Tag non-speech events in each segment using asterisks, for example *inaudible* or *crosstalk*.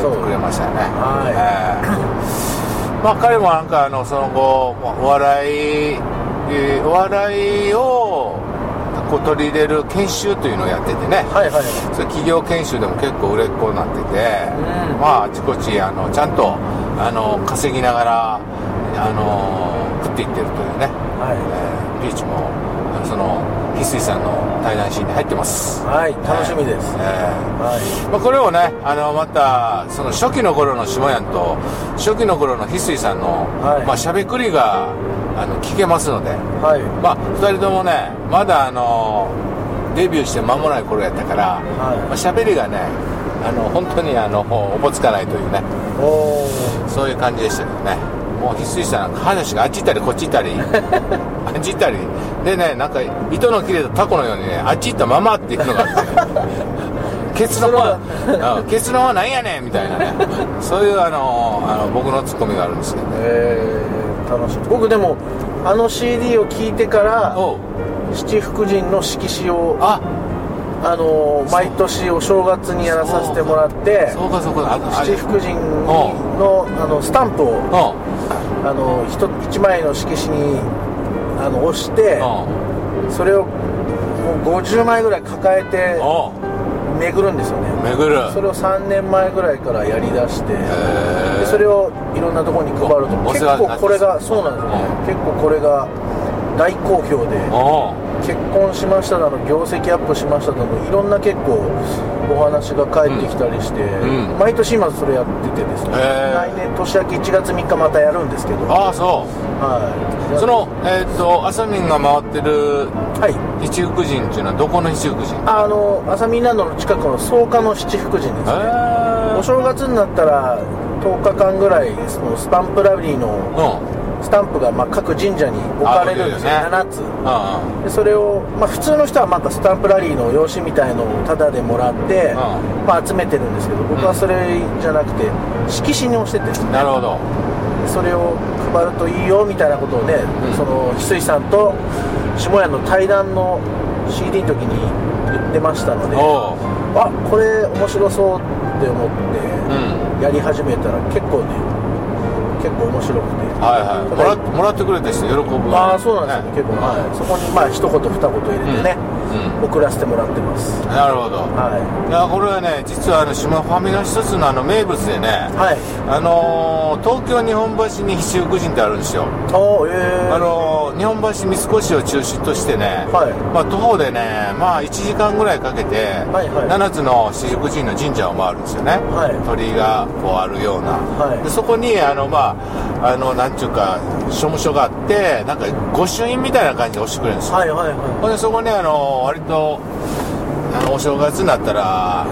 通ってくれましたよね。はい。えー。まあ彼もなんかあのその後お笑いえーお笑いをこう取り入れる研修というのをやっててね。はいはいそれ企業研修でも結構売れっ子になってて、うん。まああちこちあのちゃんとあの稼ぎながらあの食っていってるというね、はえーピーチもその翡翠さんの対談シーンに入ってます。いはい楽しみです、えーはい。まあ、これをねあのまたその初期の頃の下やんと初期の頃の翡翠さんの、はい。まあしゃべくりがあの聞けますので。はい。まあ2人ともねまだあのデビューして間もない頃やったから、はい。まあ、喋りがねあの本当にあのおぼつかないというね。おおそういう感じでしたけどね。もう翡翠さん話があっち行ったりこっち行ったり *laughs* あっち行ったりでねなんか糸の切れたタコのようにねあっち行ったままっていうのがあって *laughs* 結論はうん結論は何やねんみたいなね。そういうあのあの僕のツッコミがあるんですけどね。えー、楽しみ。僕でもあの CD を聞いてから七福神の色紙をあ。あのー毎年お正月にやらさせてもらって七福神のあのスタンプをう。あの 1, 枚の色紙にあの押してそれをもう50枚ぐらい抱えて巡るんですよね。巡る。それを3年前ぐらいからやりだしてでそれをいろんなところに配るとお結構これがそうなんですよ。ね結構これが大好評で結婚しましただの業績アップしましただのいろんな結構お話が返ってきたりして、ん。毎年今それやっててですね。来年年明け1月3日またやるんですけど。ああそはい、うそのえーっとあさみんが回ってるはい。七福神っていうのはどこの七福神？あのアサミンランドの近くの草加の七福神ですね。へお正月になったら10日間ぐらいそのスタンプラリーのうんスタンプがまあ各神社に置かれるんですよ。あ7つ。あでそれを、まあ、普通の人はなんかスタンプラリーの用紙みたいのをタダでもらって、うんまあ、集めてるんですけど僕はそれじゃなくて色紙に押してて。あなるほど。でそれを配るといいよみたいなことをね、ん。その翡翠さんと下屋の対談の CD の時に言ってましたのであこれ面白そうって思ってうん。やり始めたら結構ね結構面白くてはいはい。もらっもらってくれた人喜ぶああそうなんですよ、結構、はい、そこにまあ一言二言入れてね、送らせてもらってます。なるほど。はい。やこれはね実はあの島ファミの一つのあの名物でねいはい。あのー東京日本橋に七福神ってあるんですよ。おーえー、あのー日本橋三越を中心としてね、はい。まあ、徒歩でね、まあ、1時間ぐらいかけて、はいはい。7つの七福神の神社を回るんですよね、はい。鳥居がこうあるような、はい。でそこにあの、まあ、あのなんちゅうか書務所があってなんか御朱印みたいな感じで押してくれるんですよ、はいはいはほんでそこにあの割とあのお正月になったら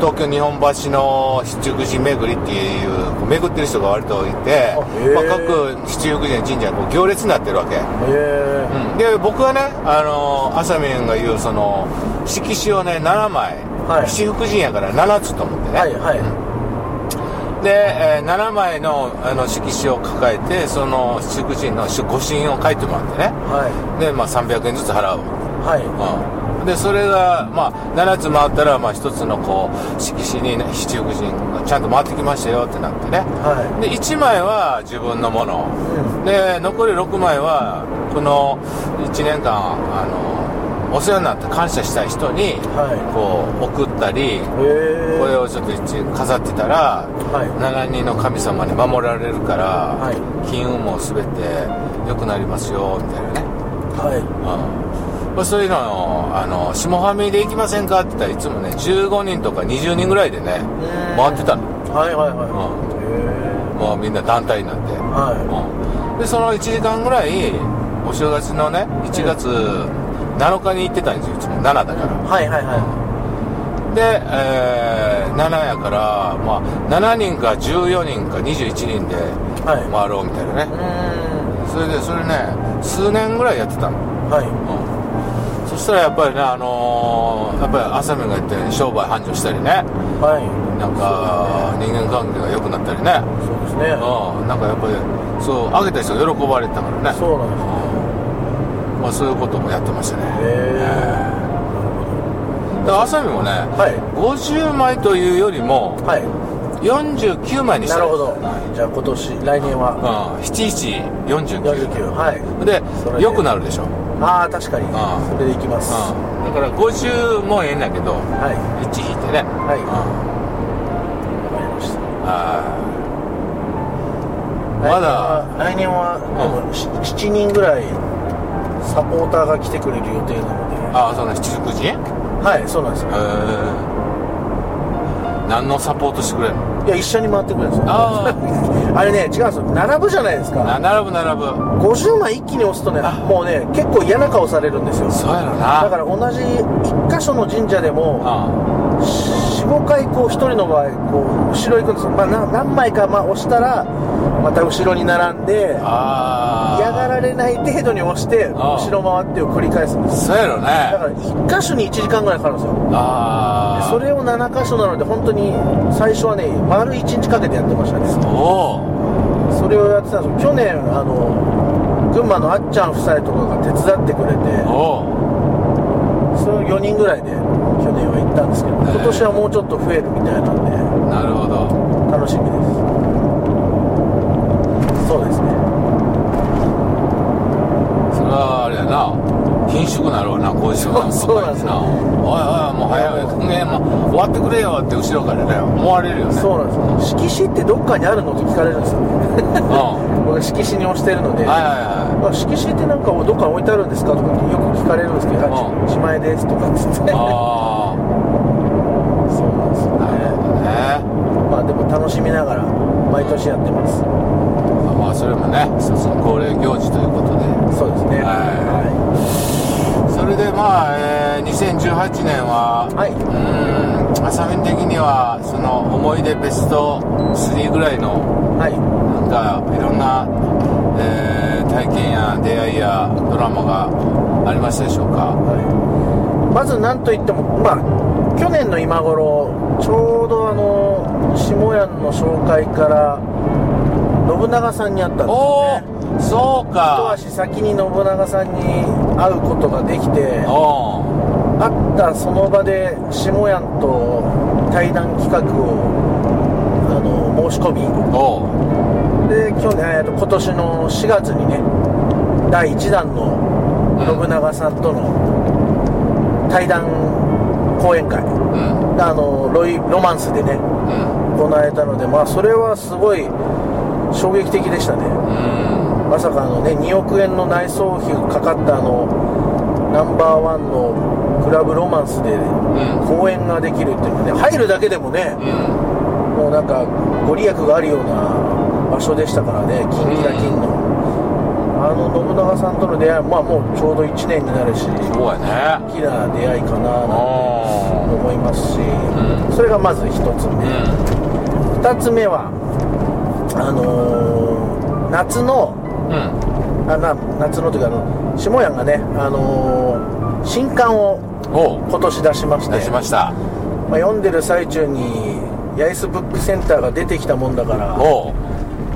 東京日本橋の七福神巡りっていう巡ってる人が割といて、まあ、各七福神の神社がこう行列になってるわけ、うん。で僕はねあのあさみんが言うその色紙をね7枚、はい。七福神やから7つと思ってー、ね、はいはい。で、えー7枚のあの色紙を抱えてその七福神の御朱印を書いてもらってね。はで、まあ、300円ずつ払う。いはい。うん、でそれが、まあ、7つ回ったら、まあ、1つのこう色紙に、ね、七福神がちゃんと回ってきましたよってなってね。はで1枚は自分のもの。いうん。で残り6枚はこの1年間あのお世話になった感謝したい人にはい。こう送ったりえー、これをちょっと一飾ってたらはい。7人の神様に守られるから、はい。金運も全て良くなりますよみたいなね。はい。うんまあ、そういうのをあの下ファミで行きませんかって言ったらいつもね15人とか20人ぐらいでねうん回ってたの、はいはいはい。うん。へもうみんな団体になって、えはうん。でその1時間ぐらいお正月のね1月7日に行ってたんですよいつも。7だから。いはいはい。はで、えー7やから、まあ、7人か14人か21人でいはい。回ろうみたいなね、うそれでそれね数年ぐらいやってたの。はい。うん。そしたらやっぱりね、あのーやっぱり朝目が言ったように商売繁盛したりね。はい。なんか人間関係が良くなったりね。そうですね。うん。なんかやっぱりそうあげた人が喜ばれてたからね。そうなんですねまあ、そういうこともやってましたね。へえだからもねはい。50枚というよりもはい。49枚にした。なるほど。じゃあ今年来年は。うん。7149 49はい。で良くなるでしょ、うん、ああ確かに。ああそれでいきます。はだから50もええんだけどい。1引いてね。はい。うんわかりました。あまだ来年は来年はでもし7人ぐらいサポーターが来てくれる予定なので。ああその七福神？へはいそうなんですよ。え何のサポートしてくれるの？いや一緒に回ってくれるんですよ。ああ *laughs* れね違うんですよ。並ぶじゃないですか。な並ぶ並ぶ。50枚一気に押すとねもうね結構嫌な顔されるんですよ。そうやろな。だから同じ1箇所の神社でもあ45回こう1人の場合こう後ろ行くんですよ、まあ、な何枚かまあ押したらまた後ろに並んであ嫌がられない程度に押してあ後ろ回ってを繰り返すんですそうやろだかねら1箇所に1時間ぐらいかかるんですよ。ああでそれを7箇所なので本当に最初はね丸1日かけてやってましたね。それをやってたんですよ。去年あの群馬のあっちゃん夫妻とかが手伝ってくれておおその4人ぐらいで去年は行ったんですけど今年はもうちょっと増えるみたいなんでなるほど。楽しみです。そうですねそれはあれやな貧縮なるわなこういう人が。そうなんですよおいおいもう早いねもう終わってくれよって後ろからね思われるよねそうなんですよ色紙ってどっかにあるのって聞かれるんですようん僕色紙に押してるのではいはいはあ色紙ってなんかどっか置いてあるんですかとかってよく聞かれるんですけど、うんしまいですとかっつっていあそうなんですよねねまあでも楽しみながら毎年やってますまあまあそれもね一つの恒例行事ということでそうですねはいそれでまあ、えー2018年は、はい。うーん浅見的にはその思い出ベスト3ぐらいのはい。なんかいろんな、えー体験や出会いやドラマがありましたでしょうか。はい、まず何といっても、まあ、去年の今頃ちょうどあの下屋の紹介から信長さんに会ったんですおよね。おそう一か足先に信長さんに会うことができてお会ったその場で下屋と対談企画をあの申し込み。で去年、今年の4月にね第1弾の信長さんとの対談講演会。うん。あのロイロマンスでねうん。行われたのでまあそれはすごい衝撃的でしたね。うんまさかあのね2億円の内装費がかかったあのナンバーワンのクラブロマンスでうん。公演ができるっていうのはね入るだけでもねうん。もうなんかご利益があるような場所でしたからね金キラ金の、あの信長さんとの出会いまあもうちょうど1年になるしそうやね。大きな出会いかななんてお思いますし、ん。それがまず1つ目、う2つ目はあのー夏のんうん。あな夏のというかあの下屋がね、あのー新刊を今年出しまして出しました。まあ、読んでる最中に八重洲ブックセンターが出てきたもんだから、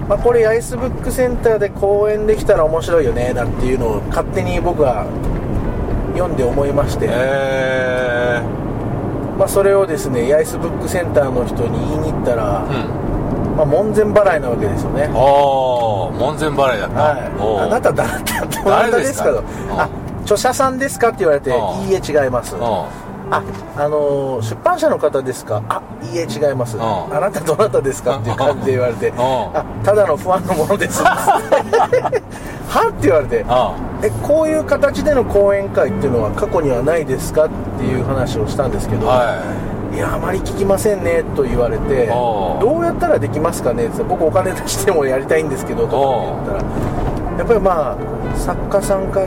まあ、これ八重洲ブックセンターで公演できたら面白いよねなんていうのを勝手に僕は読んで思いまして、えまあ、それをですね八重洲ブックセンターの人に言いに行ったら、ー、うんまあ、門前払いなわけですよね。おお門前払いだった、おはい、う。あなた誰だどなたですかですか？あ著者さんですかって言われてうん。いいえ違います。ああのー出版社の方ですか？あいいえ違います。ん。あなたどなたですか？っていう感じで言われて。*laughs* ん。あただの不安のものです。*laughs* は？って言われて。あえこういう形での講演会っていうのは過去にはないですか？っていう話をしたんですけど、はいやあまり聞きませんねと言われてどうやったらできますかね？って僕お金出してもやりたいんですけどとかって言ったらやっぱりまあ作家さんか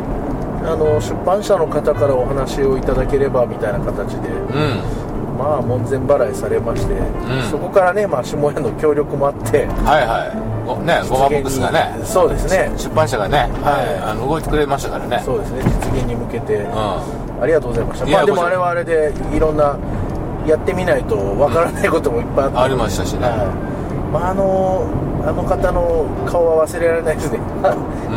あの出版社の方からお話をいただければみたいな形でいうん。まあ門前払いされまして、ん。そこからね、まあ、下屋の協力もあってはいはい。ごねゴマボックスがね。そうですね。出版社がね、はい。あの動いてくれましたからね。そうですね。実現に向けて、うありがとうございました。まあでもあれはあれでいろんなやってみないとわからないこともいっぱいあって、ありましたしね。はい。まあ、あのあの方の顔は忘れられないですね、*laughs*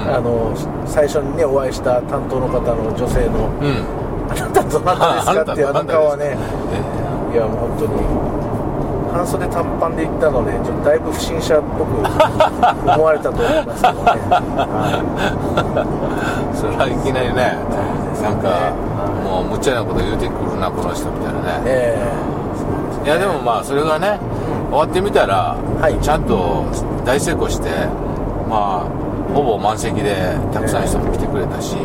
あの最初にねお会いした担当の方の女性のんうん。あなたどなたですかっていうあの顔はねいやもう本当に半袖短パンで行ったのでちょっとだいぶ不審者っぽく *laughs* 思われたと思いますけどね、は *laughs* それはいきなりね。なんかもう無茶なこと言うてくるなこの人みたいなね。い、え。いやでもまあそれがね終わってみたら、はい。ちゃんと大成功してまあほぼ満席でたくさんの人も来てくれたし、え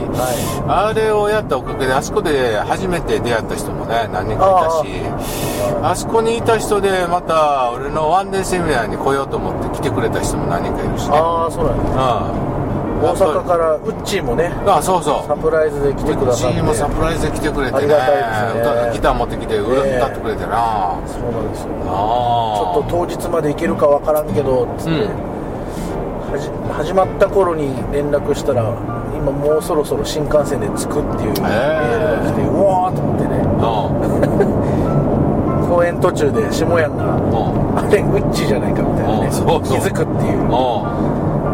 はあれをやったおかげであそこで初めて出会った人もね何人かいたしあそこにいた人でまた俺のワンデーセミナーに来ようと思って来てくれた人も何人かいるしい、ね。ああそうなんですうん大阪からウッチーもねあそうそう。サプライズで来てくださって。うちもサプライズで来てくれてね。ありがたいですね。歌ギター持ってきて歌ってくれてな、そうなんですよ。あちょっと当日まで行けるかわからんけどつって、うん。はじ始まった頃に連絡したら今もうそろそろ新幹線で着くっていうメールが来て、うわーと思ってね。うん公演途中で下屋がうん。あれウッチーじゃないかみたいなね。うんそうそう。気づくっていう。う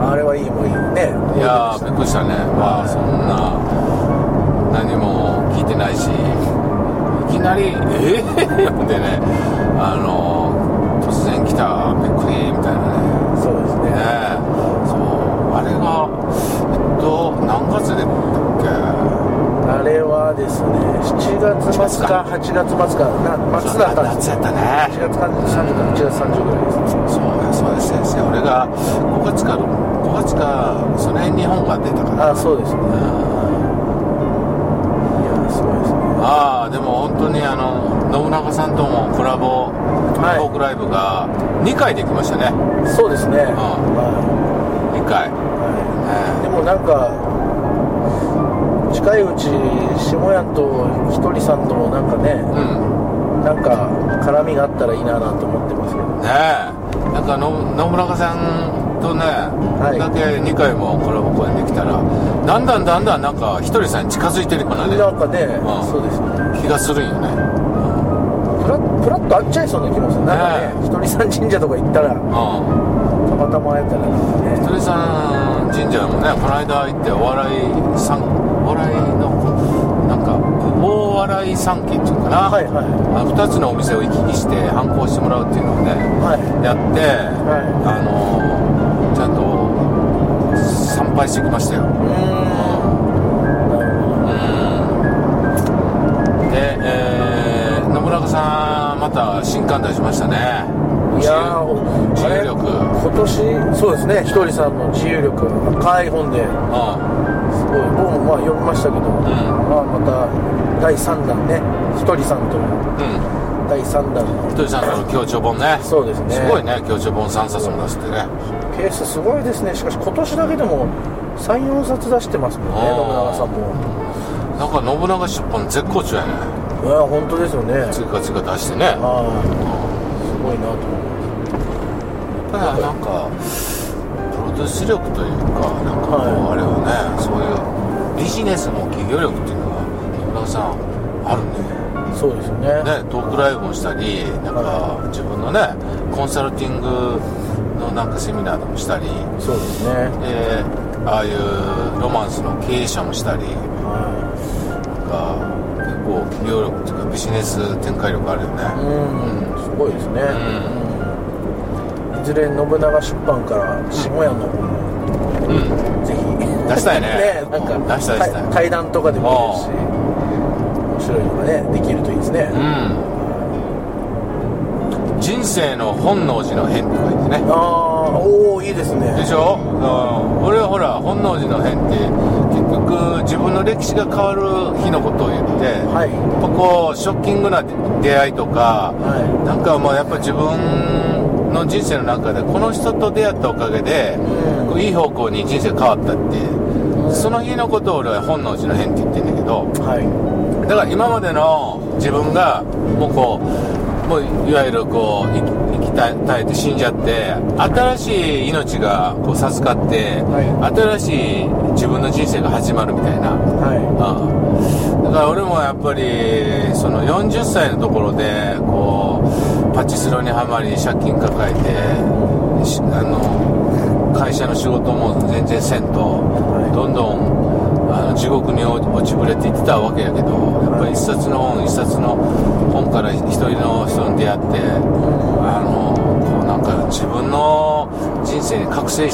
あれはいいもういいね。んいやーびっくりしたね。まあそんな何も聞いてないし。いきなり「え？えー、でね。あの突然来たびっくりみたいなね。そうですね。ね。そう。あれがえっと何月でだっあれはですね7月末か8月末か。なけ末だったんです夏やったね。7月30か8月30ぐらいですね。そうやそうです先生俺が5月か5月かその辺日本が出たから。あそうですね。いやすごいですね。ああでも本当にあの信長さんともコラボはい。トークライブが2回できましたね。そうですね、は2回、いはい、でもなんか近いうち下屋とひとりさんともなんかねうん。なんか絡みがあったらいいななんて思ってますけど。ねえ。なんかの信長さんとね、い。これだけ2回もコラボ公演できたらだんだんだんだんなんかひとりさんに近づいてるようなね。なんかね、ん。そうですよね。気がするんよね。プラプラッと会っちゃいそうな気もする。なんかねねひとりさん神社とか行ったらたうん。またま会えたらなんかね。ひとりさん神社もねこの間行ってお笑いさんお笑いのなんか大笑い三期っていうのかな、はいはい。あ2つのお店を行き来して反抗してもらうっていうのをねはい。やって、あのちゃんと参拝してきましたよ。で、えー、信長さんまた新刊出しましたね。いやー自由力。今年そうですねひとりさんの自由力赤い本でうすごい僕もまあ読みましたけど、ん。まあ、また第3弾ねひとりさんとうん第3弾。のひとりさんの協調本ね。そうですね。すごいね協調本3冊も出してね。ペースすごいですね。しかし今年だけでも34冊出してますもんね信長さんも。なんか信長出版絶好調やね。いや本当ですよね。次か次か出してね。すごいなと思ぱりなんかプロデュース力というかなんかこうはあれはねそういうビジネスの企業力っていうのが信長さんあるね。うそうですよね。ね、トークライブもしたりなんか自分のねコンサルティングのなんかセミナーでもしたりそうですね。でああいうロマンスの経営者もしたりはなんか結構企業力っていうかビジネス展開力あるよね。いうん。すごいですね、ううん。いずれ信長出版から下屋の方もうん。ぜひ。出したいね。*laughs* なんか出したい出したい。対対談とかでもいいですし。面白いのがねできるといいですね、うん。人生の本能寺の変って書いてね。ああおおいいですね。でしょ、うん、俺はほら本能寺の変って結局自分の歴史が変わる日のことを言って、はい。やっぱこうショッキングな出会いとか、はなんかもうやっぱ自分の人生の中でこの人と出会ったおかげで、うん。こういい方向に人生変わったって、その日のことを俺は本能寺の変って言ってんだけどいはいだから今までの自分がもうこうもういわゆるこう生き絶えて死んじゃって新しい命がこう授かって、は新しい自分の人生が始まるみたいな。はうんだから俺もやっぱりその40歳のところでこうパチスロにはまり借金抱えてしあの会社の仕事も全然せんと、い。どんどんあの地獄に落ちぶれていってたわけやけどやっぱり一冊の本一冊の本から一人の人に出会ってあのこうなんか自分の人生に覚醒